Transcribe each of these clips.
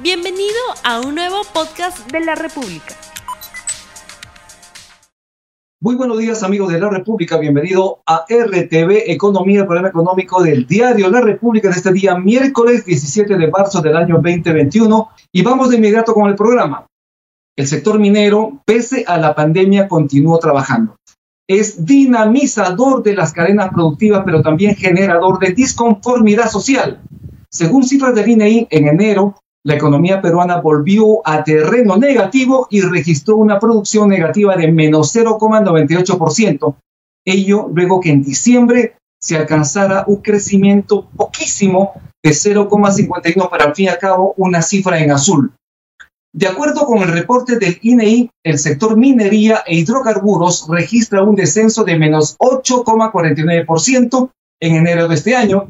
Bienvenido a un nuevo podcast de la República. Muy buenos días amigos de la República, bienvenido a RTV Economía, el programa económico del diario La República de este día miércoles 17 de marzo del año 2021 y vamos de inmediato con el programa. El sector minero, pese a la pandemia, continuó trabajando. Es dinamizador de las cadenas productivas, pero también generador de disconformidad social. Según cifras del INEI, en enero, la economía peruana volvió a terreno negativo y registró una producción negativa de menos 0,98%. Ello luego que en diciembre se alcanzara un crecimiento poquísimo de 0,51 para al fin y al cabo una cifra en azul. De acuerdo con el reporte del INEI, el sector minería e hidrocarburos registra un descenso de menos 8,49% en enero de este año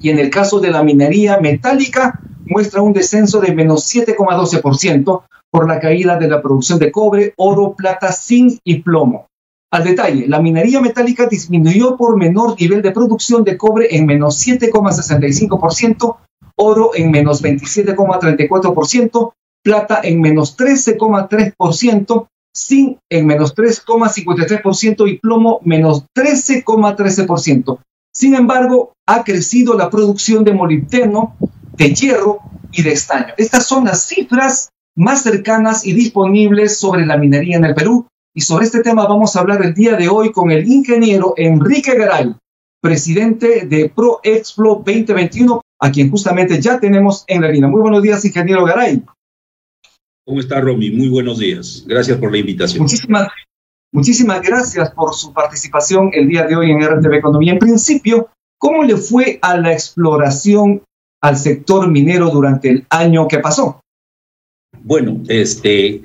y en el caso de la minería metálica muestra un descenso de menos 7,12% por la caída de la producción de cobre, oro, plata, zinc y plomo. Al detalle, la minería metálica disminuyó por menor nivel de producción de cobre en menos 7,65%, oro en menos 27,34%, plata en menos 13,3%, zinc en menos 3,53% y plomo menos 13,13%. Sin embargo, ha crecido la producción de molibdeno, de hierro y de estaño. Estas son las cifras más cercanas y disponibles sobre la minería en el Perú. Y sobre este tema vamos a hablar el día de hoy con el ingeniero Enrique Garay, presidente de ProExplo 2021, a quien justamente ya tenemos en la línea. Muy buenos días, ingeniero Garay. ¿Cómo está, Romy? Muy buenos días. Gracias por la invitación. Muchísimas, muchísimas gracias por su participación el día de hoy en RTV Economía. En principio, ¿cómo le fue a la exploración al sector minero durante el año que pasó? Bueno, este,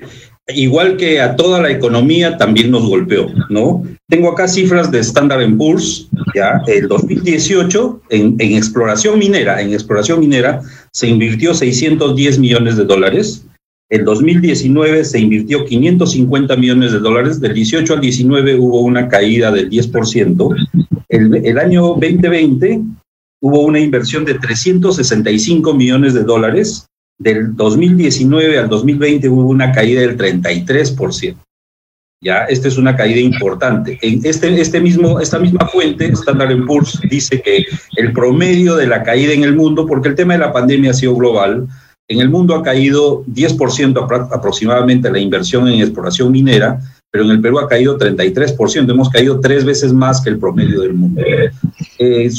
igual que a toda la economía, también nos golpeó, ¿no? Tengo acá cifras de Standard Poor's, ya, el 2018 en, en exploración minera, en exploración minera se invirtió 610 millones de dólares, el 2019 se invirtió 550 millones de dólares, del 18 al 19 hubo una caída del 10%. El, el año 2020 hubo una inversión de 365 millones de dólares. Del 2019 al 2020 hubo una caída del 33%. Ya, esta es una caída importante. En este, este mismo, esta misma fuente, Standard Poor's, dice que el promedio de la caída en el mundo, porque el tema de la pandemia ha sido global, en el mundo ha caído 10% aproximadamente la inversión en exploración minera, pero en el Perú ha caído 33%. Hemos caído tres veces más que el promedio del mundo. Eh,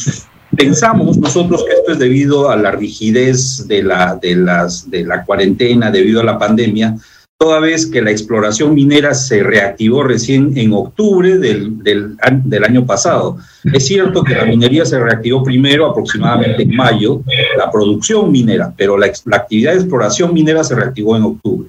pensamos nosotros que esto es debido a la rigidez de la, de, las, de la cuarentena, debido a la pandemia, toda vez que la exploración minera se reactivó recién en octubre del, del, año pasado. Es cierto que la minería se reactivó primero, aproximadamente en mayo, la producción minera, pero la, la actividad de exploración minera se reactivó en octubre.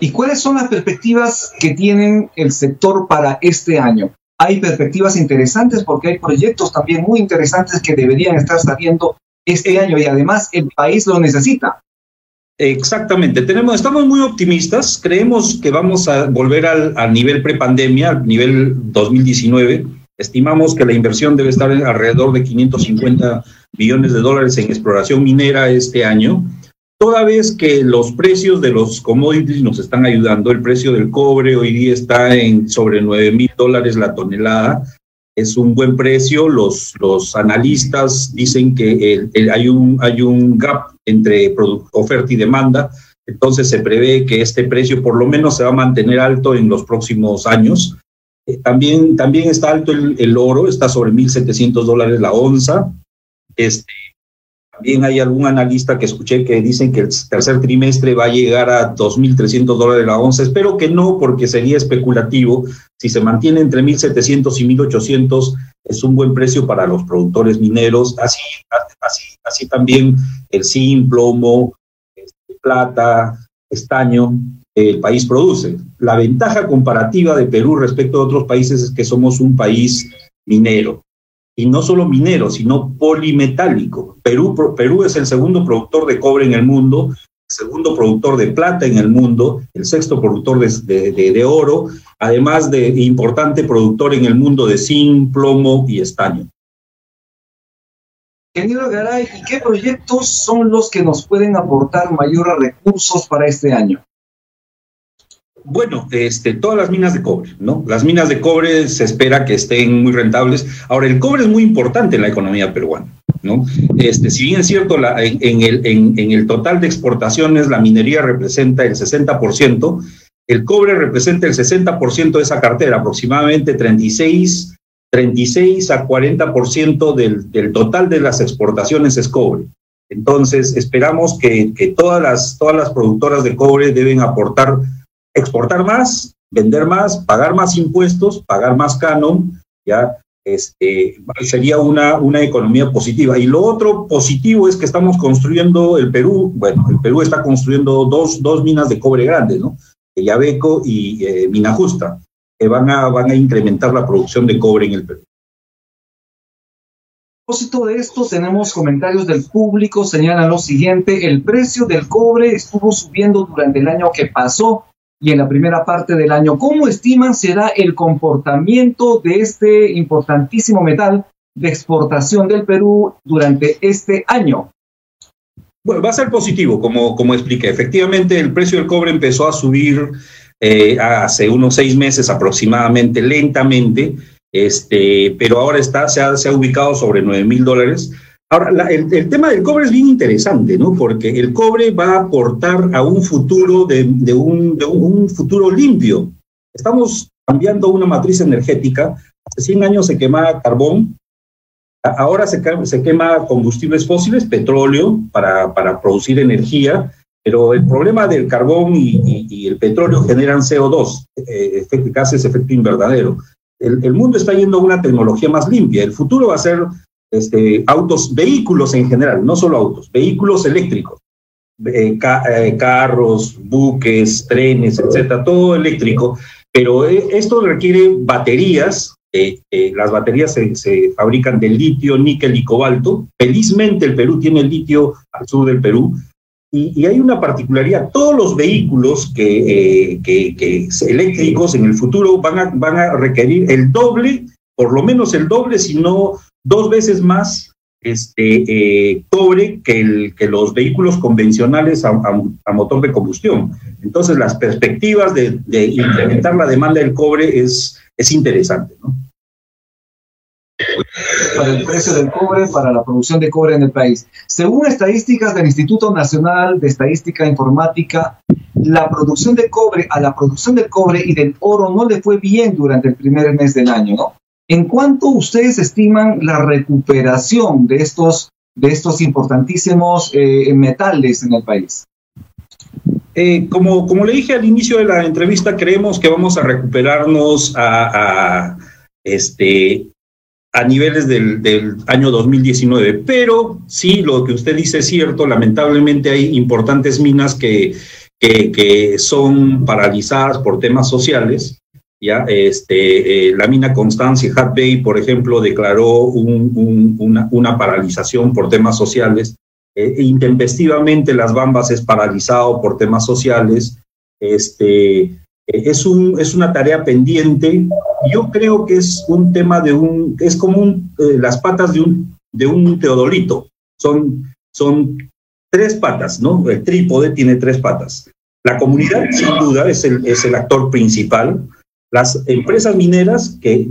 ¿Y cuáles son las perspectivas que tienen el sector para este año? Hay perspectivas interesantes porque hay proyectos también muy interesantes que deberían estar saliendo este año y además el país lo necesita. Exactamente, tenemos, estamos muy optimistas, creemos que vamos a volver al, al nivel prepandemia, al nivel 2019. Estimamos que la inversión debe estar alrededor de 550 millones de dólares en exploración minera este año, toda vez que los precios de los commodities nos están ayudando. El precio del cobre hoy día está en sobre 9 mil dólares la tonelada, es un buen precio. Los, los analistas dicen que hay, un, hay un gap entre oferta y demanda, entonces se prevé que este precio por lo menos se va a mantener alto en los próximos años. Eh, también, también está alto el, el oro, está sobre 1.700 dólares la onza. Este, también hay algún analista que escuché que dicen que el tercer trimestre va a llegar a 2.300 dólares la onza. Espero que no, porque sería especulativo. Si se mantiene entre 1.700 y 1.800, es un buen precio para los productores mineros. Así, así, así también el zinc, plomo, plata, estaño, el país produce. La ventaja comparativa de Perú respecto a otros países es que somos un país minero y no solo minero, sino polimetálico. Perú, Perú es el segundo productor de cobre en el mundo, el segundo productor de plata en el mundo, el sexto productor de, de, de oro, además de importante productor en el mundo de zinc, plomo y estaño. Ingeniero Garay, ¿y qué proyectos son los que nos pueden aportar mayores recursos para este año? Bueno, este, todas las minas de cobre, ¿no? Las minas de cobre se espera que estén muy rentables. Ahora, el cobre es muy importante en la economía peruana, ¿no? Este, si bien es cierto, en, el total de exportaciones la minería representa el 60%, el cobre representa el 60% de esa cartera, aproximadamente 36 36 a 40% del, del total de las exportaciones es cobre. Entonces, esperamos que, que, todas, las, todas las productoras de cobre deben aportar, exportar más, vender más, pagar más impuestos, pagar más canon, ¿ya? Este, sería una, una economía positiva. Y lo otro positivo es que estamos construyendo el Perú, bueno, el Perú está construyendo dos, dos minas de cobre grandes, ¿no? Yabeco y eh, Mina Justa que van a, van a incrementar la producción de cobre en el Perú. A propósito de esto, tenemos comentarios del público, señalan lo siguiente, el precio del cobre estuvo subiendo durante el año que pasó y en la primera parte del año. ¿Cómo estiman será el comportamiento de este importantísimo metal de exportación del Perú durante este año? Bueno, va a ser positivo, como, como expliqué. Efectivamente, el precio del cobre empezó a subir eh, hace unos seis meses aproximadamente, lentamente, este, pero ahora está, se, ha, se ha ubicado sobre 9 mil dólares. Ahora, el, el, tema del cobre es bien interesante, ¿no? Porque el cobre va a aportar a un futuro de, de, un, de un, futuro limpio. Estamos cambiando una matriz energética. Hace 100 años se quemaba carbón, ahora se, se quema combustibles fósiles, petróleo, para, para producir energía, pero el problema del carbón y, y, y el petróleo generan CO2, eh, gases efecto invernadero. El, el, mundo está yendo a una tecnología más limpia. El futuro va a ser este, autos, vehículos en general, no solo autos, vehículos eléctricos, eh, ca, eh, carros, buques, trenes, etcétera, todo eléctrico. Pero eh, esto requiere baterías. las baterías se, se fabrican de litio, níquel y cobalto. Felizmente el Perú tiene el litio al sur del Perú, y, y, hay una particularidad, todos los vehículos que, eh, que, que, eléctricos en el futuro van a, van a requerir el doble, por lo menos el doble, si no dos veces más este, eh, cobre que, el, que los vehículos convencionales a, motor de combustión. Entonces, las perspectivas de, incrementar la demanda del cobre es, es interesante, ¿no? para el precio del cobre, para la producción de cobre en el país. Según estadísticas del Instituto Nacional de Estadística Informática, la producción de cobre, a la producción del cobre y del oro no le fue bien durante el primer mes del año, ¿no? ¿En cuánto ustedes estiman la recuperación de estos, de estos importantísimos eh, metales en el país? Eh, como, como le dije al inicio de la entrevista, creemos que vamos a recuperarnos a, este, a niveles del, año 2019. Pero sí, lo que usted dice es cierto, lamentablemente hay importantes minas que, que son paralizadas por temas sociales. ¿Ya? Este, eh, la mina Constancia Hat Bay, por ejemplo, declaró un, un, una, una, paralización por temas sociales. Eh, intempestivamente las Bambas es paralizado por temas sociales. Este, es, un, es una tarea pendiente. Yo creo que es un tema de un, es como eh, las patas de un, de un teodolito. Son, son tres patas, ¿no? El trípode tiene tres patas. La comunidad, sin duda, es el, es el actor principal. Las empresas mineras, que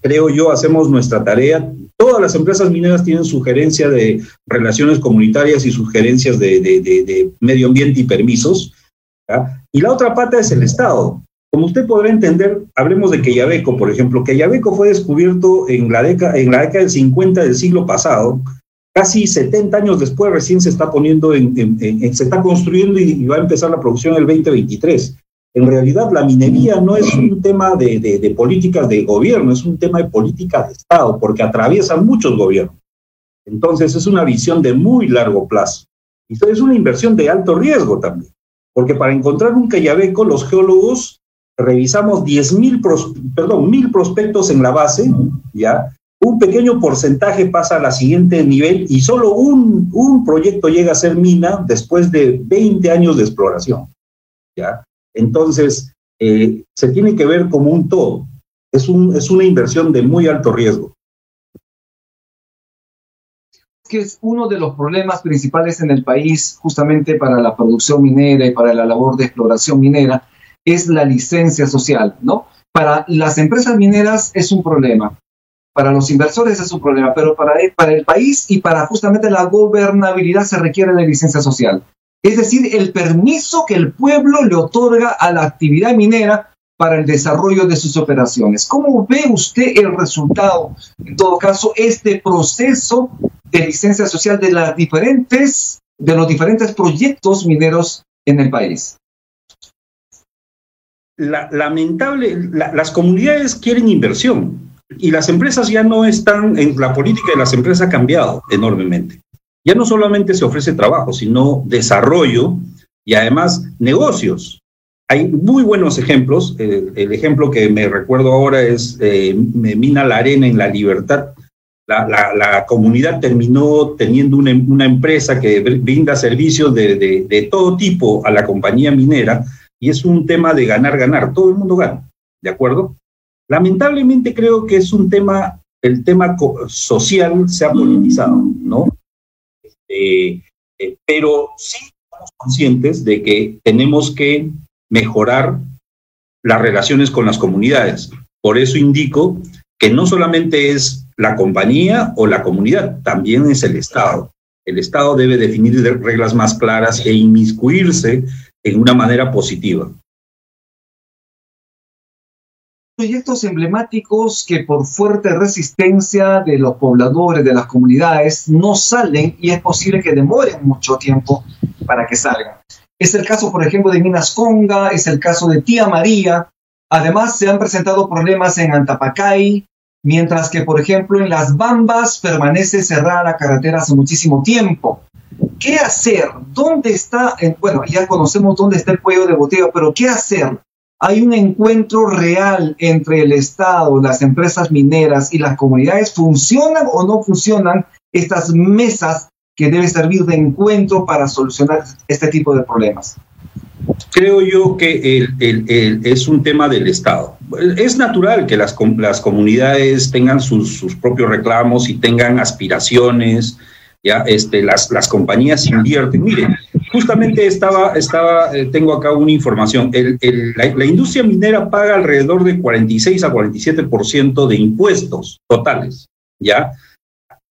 creo yo hacemos nuestra tarea, todas las empresas mineras tienen sugerencia de relaciones comunitarias y sugerencias de, medio ambiente y permisos. Y la otra pata es el Estado. Como usted podrá entender, hablemos de Quellaveco, por ejemplo. Quellaveco fue descubierto en la, década, en la década del 50 del siglo pasado. Casi 70 años después recién se está poniendo en, en, en se está construyendo y, va a empezar la producción el 2023. En realidad, la minería no es un tema de, de, de políticas de gobierno, es un tema de política de Estado, porque atraviesa muchos gobiernos. Entonces, es una visión de muy largo plazo. Y es una inversión de alto riesgo también porque para encontrar un cayabeco los geólogos revisamos 10 mil, pros, perdón, mil prospectos en la base, ¿ya? Un pequeño porcentaje pasa a la siguiente nivel y solo un, un proyecto llega a ser mina después de 20 años de exploración, ¿ya? Entonces, eh, se tiene que ver como un todo. Es, un, es una inversión de muy alto riesgo. que es uno de los problemas principales en el país, justamente para la producción minera y para la labor de exploración minera, es la licencia social, ¿no? Para las empresas mineras es un problema, para los inversores es un problema, pero para el país y para justamente la gobernabilidad se requiere la licencia social. Es decir, el permiso que el pueblo le otorga a la actividad minera para el desarrollo de sus operaciones. ¿Cómo ve usted el resultado, en todo caso, este proceso de licencia social de las diferentes, de los diferentes proyectos mineros en el país? lamentable, las comunidades quieren inversión y las empresas ya no están, en la política de las empresas ha cambiado enormemente. Ya no solamente se ofrece trabajo, sino desarrollo y además negocios. Hay muy buenos ejemplos. el ejemplo que me recuerdo ahora es eh, Mina La Arena en La Libertad. La, comunidad terminó teniendo una, empresa que brinda servicios de, de, todo tipo a la compañía minera y es un tema de ganar, ganar. Todo el mundo gana, ¿de acuerdo? Lamentablemente creo que es un tema, el tema social se ha politizado, ¿no? Este, eh, pero sí estamos conscientes de que tenemos que mejorar las relaciones con las comunidades. Por eso indico que no solamente es la compañía o la comunidad, también es el Estado. El Estado debe definir reglas más claras e inmiscuirse en una manera positiva. Proyectos emblemáticos que por fuerte resistencia de los pobladores, de las comunidades, no salen y es posible que demoren mucho tiempo para que salgan. Es el caso, por ejemplo, de Minas Conga, es el caso de Tía María. Además, se han presentado problemas en Antapacay, mientras que, por ejemplo, en Las Bambas permanece cerrada la carretera hace muchísimo tiempo. ¿Qué hacer? ¿Dónde está? bueno, ya conocemos dónde está el cuello de botella, pero ¿qué hacer? ¿Hay un encuentro real entre el Estado, las empresas mineras y las comunidades? ¿Funcionan o no funcionan estas mesas que deben servir de encuentro para solucionar este tipo de problemas? Creo yo que es un tema del Estado. Es natural que las, comunidades tengan sus, propios reclamos y tengan aspiraciones, ya este, las, las compañías invierten. Mire, justamente estaba, estaba eh, tengo acá una información. La, industria minera paga alrededor de 46 a 47% de impuestos totales, ¿ya?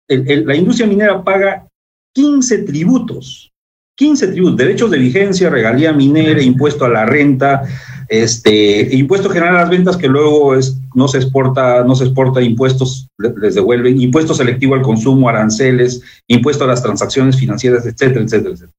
la industria minera paga 15 tributos, 15 tributos, derechos de vigencia, regalía minera, impuesto a la renta, este, impuesto general a las ventas que luego no se exporta, no se exporta impuestos, les devuelven, impuesto selectivo al consumo, aranceles, impuesto a las transacciones financieras, etcétera, etcétera, etcétera.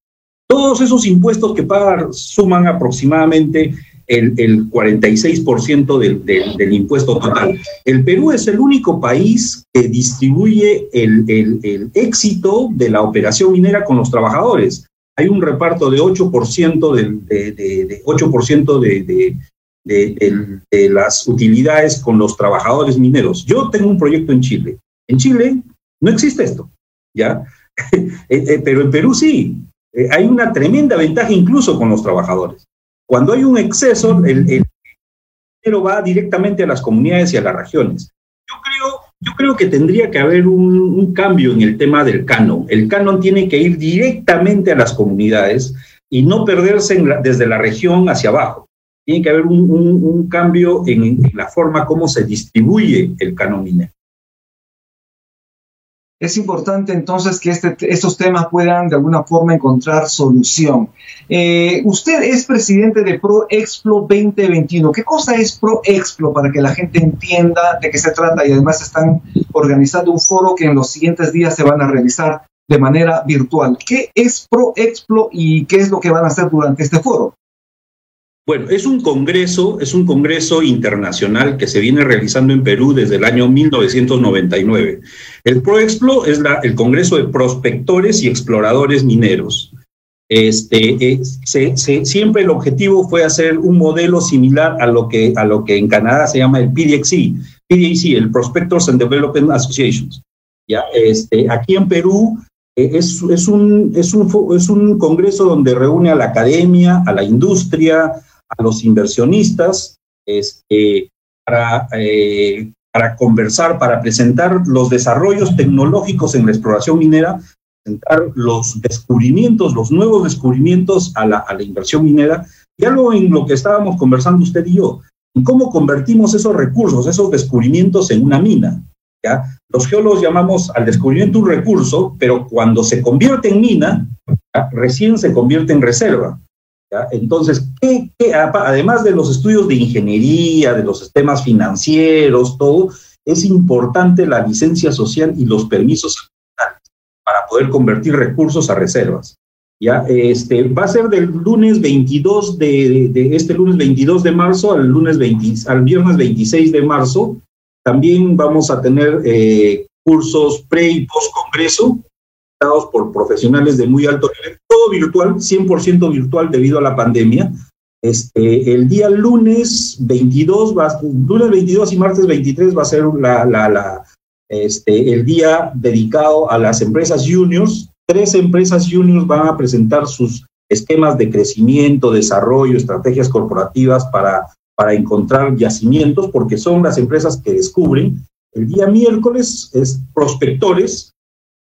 Todos esos impuestos que pagan suman aproximadamente el, el 46% del, del, del, impuesto total. El Perú es el único país que distribuye el, el, el éxito de la operación minera con los trabajadores hay un reparto de 8% de, de, de, 8% de, de, las utilidades con los trabajadores mineros. Yo tengo un proyecto en Chile. En Chile no existe esto, ¿ya? Eh, eh, pero en Perú sí. Eh, hay una tremenda ventaja incluso con los trabajadores. Cuando hay un exceso, el, dinero va directamente a las comunidades y a las regiones. Yo creo yo creo que tendría que haber un, cambio en el tema del canon. El canon tiene que ir directamente a las comunidades y no perderse desde la región hacia abajo. Tiene que haber un, cambio en, en, la forma como se distribuye el canon minero. Es importante entonces que este, estos temas puedan de alguna forma encontrar solución. Eh, usted es presidente de ProExplo 2021. ¿Qué cosa es ProExplo para que la gente entienda de qué se trata? Y además están organizando un foro que en los siguientes días se van a realizar de manera virtual. ¿Qué es ProExplo y qué es lo que van a hacer durante este foro? Bueno, es un congreso, es un congreso internacional que se viene realizando en Perú desde el año 1999. El ProExplo es la, el congreso de prospectores y exploradores mineros. Este, eh, siempre el objetivo fue hacer un modelo similar a lo que, a lo que en Canadá se llama el PDXC, PDAC, el Prospectors and Development Associations. ¿ya? Este, aquí en Perú eh, es, es, un, es, un, es un congreso donde reúne a la academia, a la industria, a los inversionistas para, eh, para conversar, para presentar los desarrollos tecnológicos en la exploración minera, presentar los descubrimientos, los nuevos descubrimientos a la, a la inversión minera, y algo en lo que estábamos conversando usted y yo, en cómo convertimos esos recursos, esos descubrimientos en una mina. ¿ya? Los geólogos llamamos al descubrimiento un recurso, pero cuando se convierte en mina, recién se convierte en reserva. Entonces, ¿qué, además de los estudios de ingeniería, de los sistemas financieros, todo, es importante la licencia social y los permisos para poder convertir recursos a reservas. Ya, este, va a ser del lunes 22 de, de, este lunes 22 de marzo al lunes 20, al viernes 26 de marzo. También vamos a tener eh, cursos pre y post congreso por profesionales de muy alto nivel, todo virtual, 100% virtual debido a la pandemia. Este, el día lunes 22, va, lunes 22 y martes 23 va a ser la, la, la, este, el día dedicado a las empresas juniors. Tres empresas juniors van a presentar sus esquemas de crecimiento, desarrollo, estrategias corporativas para, para encontrar yacimientos, porque son las empresas que descubren. El día miércoles es prospectores,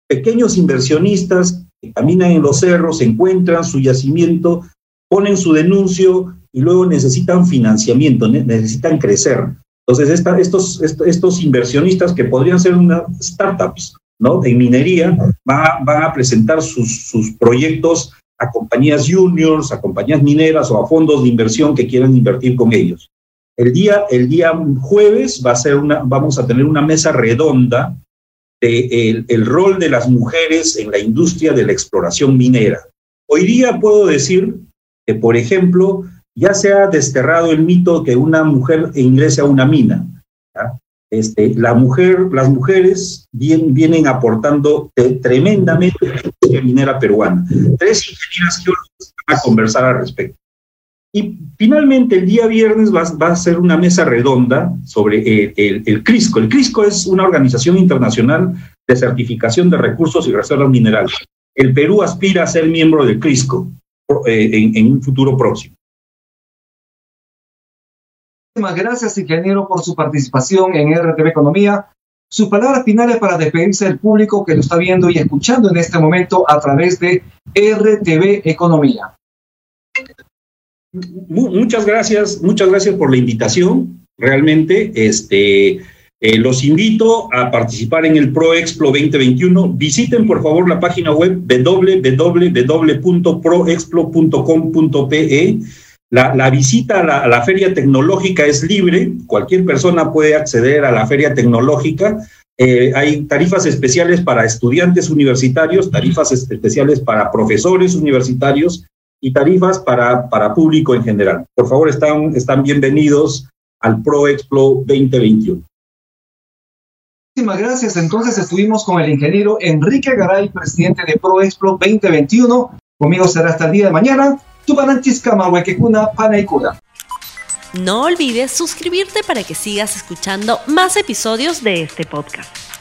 pequeños inversionistas que caminan en los cerros, encuentran su yacimiento, ponen su denuncio y luego necesitan financiamiento, necesitan crecer. Entonces, estos, estos inversionistas que podrían ser unas startups, ¿no? En minería, van a, presentar sus, sus proyectos a compañías juniors, a compañías mineras o a fondos de inversión que quieran invertir con ellos. El día, el día jueves va a ser una, vamos a tener una mesa redonda el, el rol de las mujeres en la industria de la exploración minera. Hoy día puedo decir que, por ejemplo, ya se ha desterrado el mito que una mujer ingrese a una mina. Este, la mujer, las mujeres vienen aportando tremendamente a la industria minera peruana. Tres ingenieras geólogas van a conversar al respecto. Y finalmente, el día viernes va, a ser una mesa redonda sobre el, el, el, CRISCO. El CRISCO es una organización internacional de certificación de recursos y reservas minerales. El Perú aspira a ser miembro del CRISCO eh, en, en un futuro próximo. Muchísimas gracias, ingeniero, por su participación en RTV Economía. Sus palabras finales para despedirse del público que lo está viendo y escuchando en este momento a través de RTV Economía muchas gracias, muchas gracias por la invitación. Realmente, este, eh, los invito a participar en el ProExplo 2021. Visiten por favor la página web www.proexplo.com.pe. La, la, visita a la, feria tecnológica es libre, cualquier persona puede acceder a la feria tecnológica. Eh, hay tarifas especiales para estudiantes universitarios, tarifas especiales para profesores universitarios y tarifas para, para público en general. Por favor, están, están bienvenidos al Pro Expo 2021. Muchísimas gracias. Entonces estuvimos con el ingeniero Enrique Garay, presidente de Pro Expo 2021. Conmigo será hasta el día de mañana. No olvides suscribirte para que sigas escuchando más episodios de este podcast.